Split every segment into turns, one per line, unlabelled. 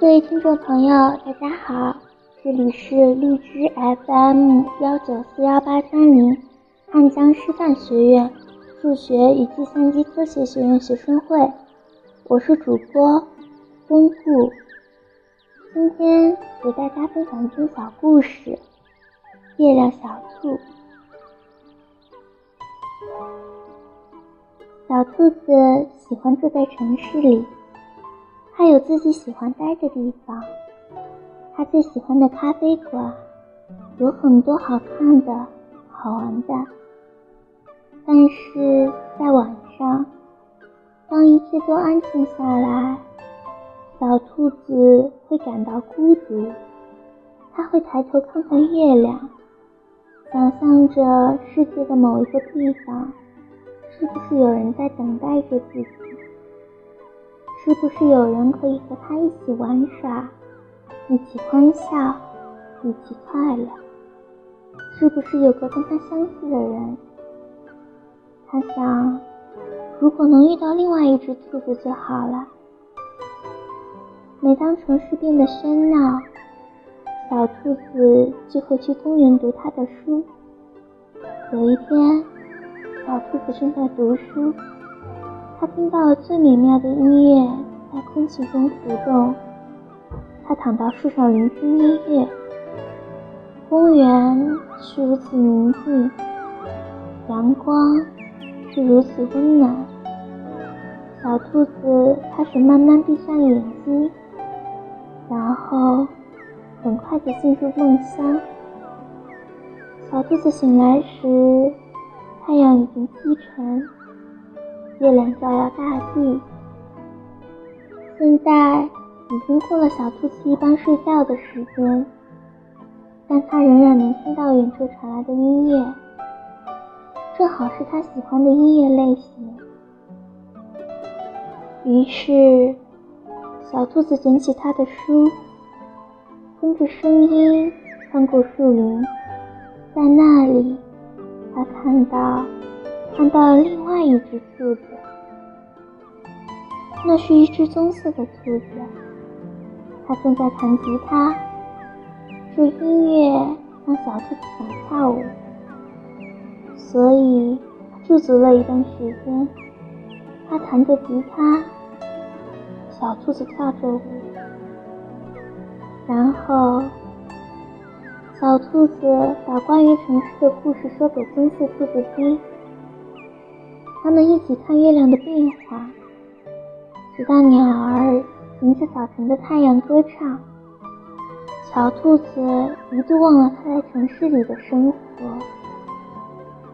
各位听众朋友，大家好，这里是荔枝 FM 幺九四幺八三零汉江师范学院数学与计算机科学学院学生会，我是主播温故。今天给大家分享一篇小故事《月亮小兔》。小兔子喜欢住在城市里。它有自己喜欢待的地方，它最喜欢的咖啡馆有很多好看的、好玩的。但是在晚上，当一切都安静下来，小兔子会感到孤独。它会抬头看看月亮，想象着世界的某一个地方，是不是有人在等待着自己。是不是有人可以和他一起玩耍，一起欢笑，一起快乐？是不是有个跟他相似的人？他想，如果能遇到另外一只兔子就好了。每当城市变得喧闹，小兔子就会去公园读他的书。有一天，小兔子正在读书。它听到了最美妙的音乐在空气中浮动，它躺到树上聆听音乐。公园是如此宁静，阳光是如此温暖。小兔子开始慢慢闭上眼睛，然后很快的进入梦乡。小兔子醒来时，太阳已经西沉。月亮照耀大地。现在已经过了小兔子一般睡觉的时间，但它仍然能听到远处传来的音乐，正好是它喜欢的音乐类型。于是，小兔子捡起它的书，跟着声音穿过树林，在那里，它看到。看到了另外一只兔子，那是一只棕色的兔子，它正在弹吉他。这音乐让小兔子想跳舞，所以驻足了一段时间。它弹着吉他，小兔子跳着舞，然后小兔子把关于城市的故事说给棕色兔子听。他们一起看月亮的变化，直到鸟儿迎着早晨的太阳歌唱。小兔子一度忘了它在城市里的生活。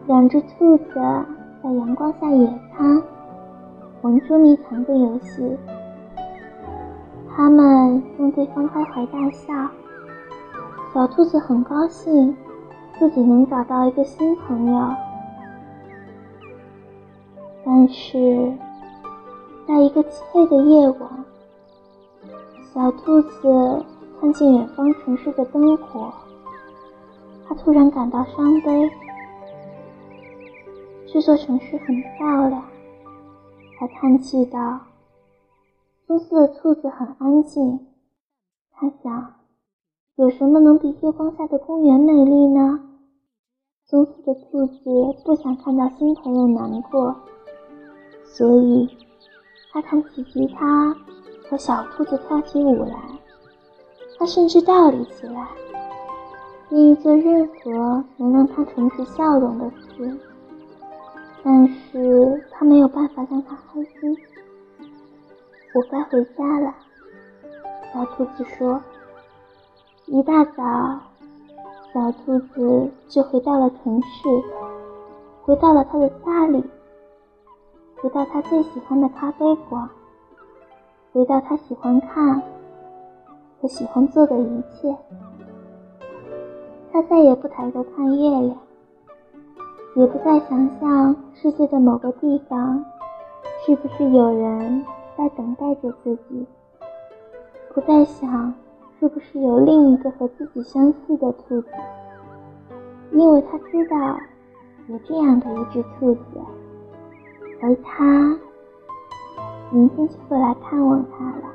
两只兔子在阳光下野餐，玩捉迷藏的游戏。他们让对方开怀大笑。小兔子很高兴，自己能找到一个新朋友。但是，在一个漆黑的夜晚，小兔子看见远方城市的灯火，它突然感到伤悲。这座城市很漂亮，它叹气道。棕色的兔子很安静，它想，有什么能比月光下的公园美丽呢？棕色的兔子不想看到新朋友难过。所以，他弹起吉他，和小兔子跳起舞来。他甚至倒立起来，愿意做任何能让他重拾笑容的事。但是他没有办法让他开心。我该回家了，小兔子说。一大早，小兔子就回到了城市，回到了他的家里。回到他最喜欢的咖啡馆，回到他喜欢看和喜欢做的一切。他再也不抬头看月亮，也不再想象世界的某个地方是不是有人在等待着自己，不再想是不是有另一个和自己相似的兔子，因为他知道有这样的一只兔子。而他明天就会来看望他了。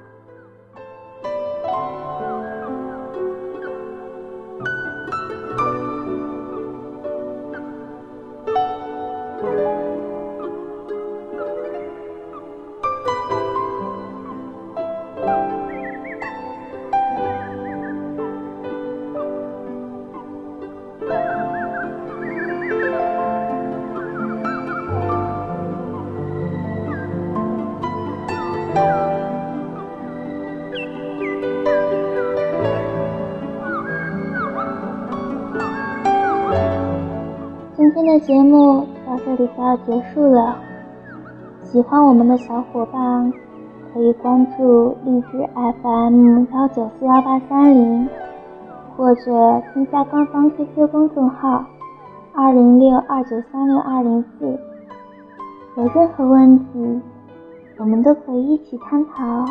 节目到这里就要结束了。喜欢我们的小伙伴可以关注荔枝 FM 幺九四幺八三零，或者添加官方 QQ 公众号二零六二九三六二零四。有任何问题，我们都可以一起探讨。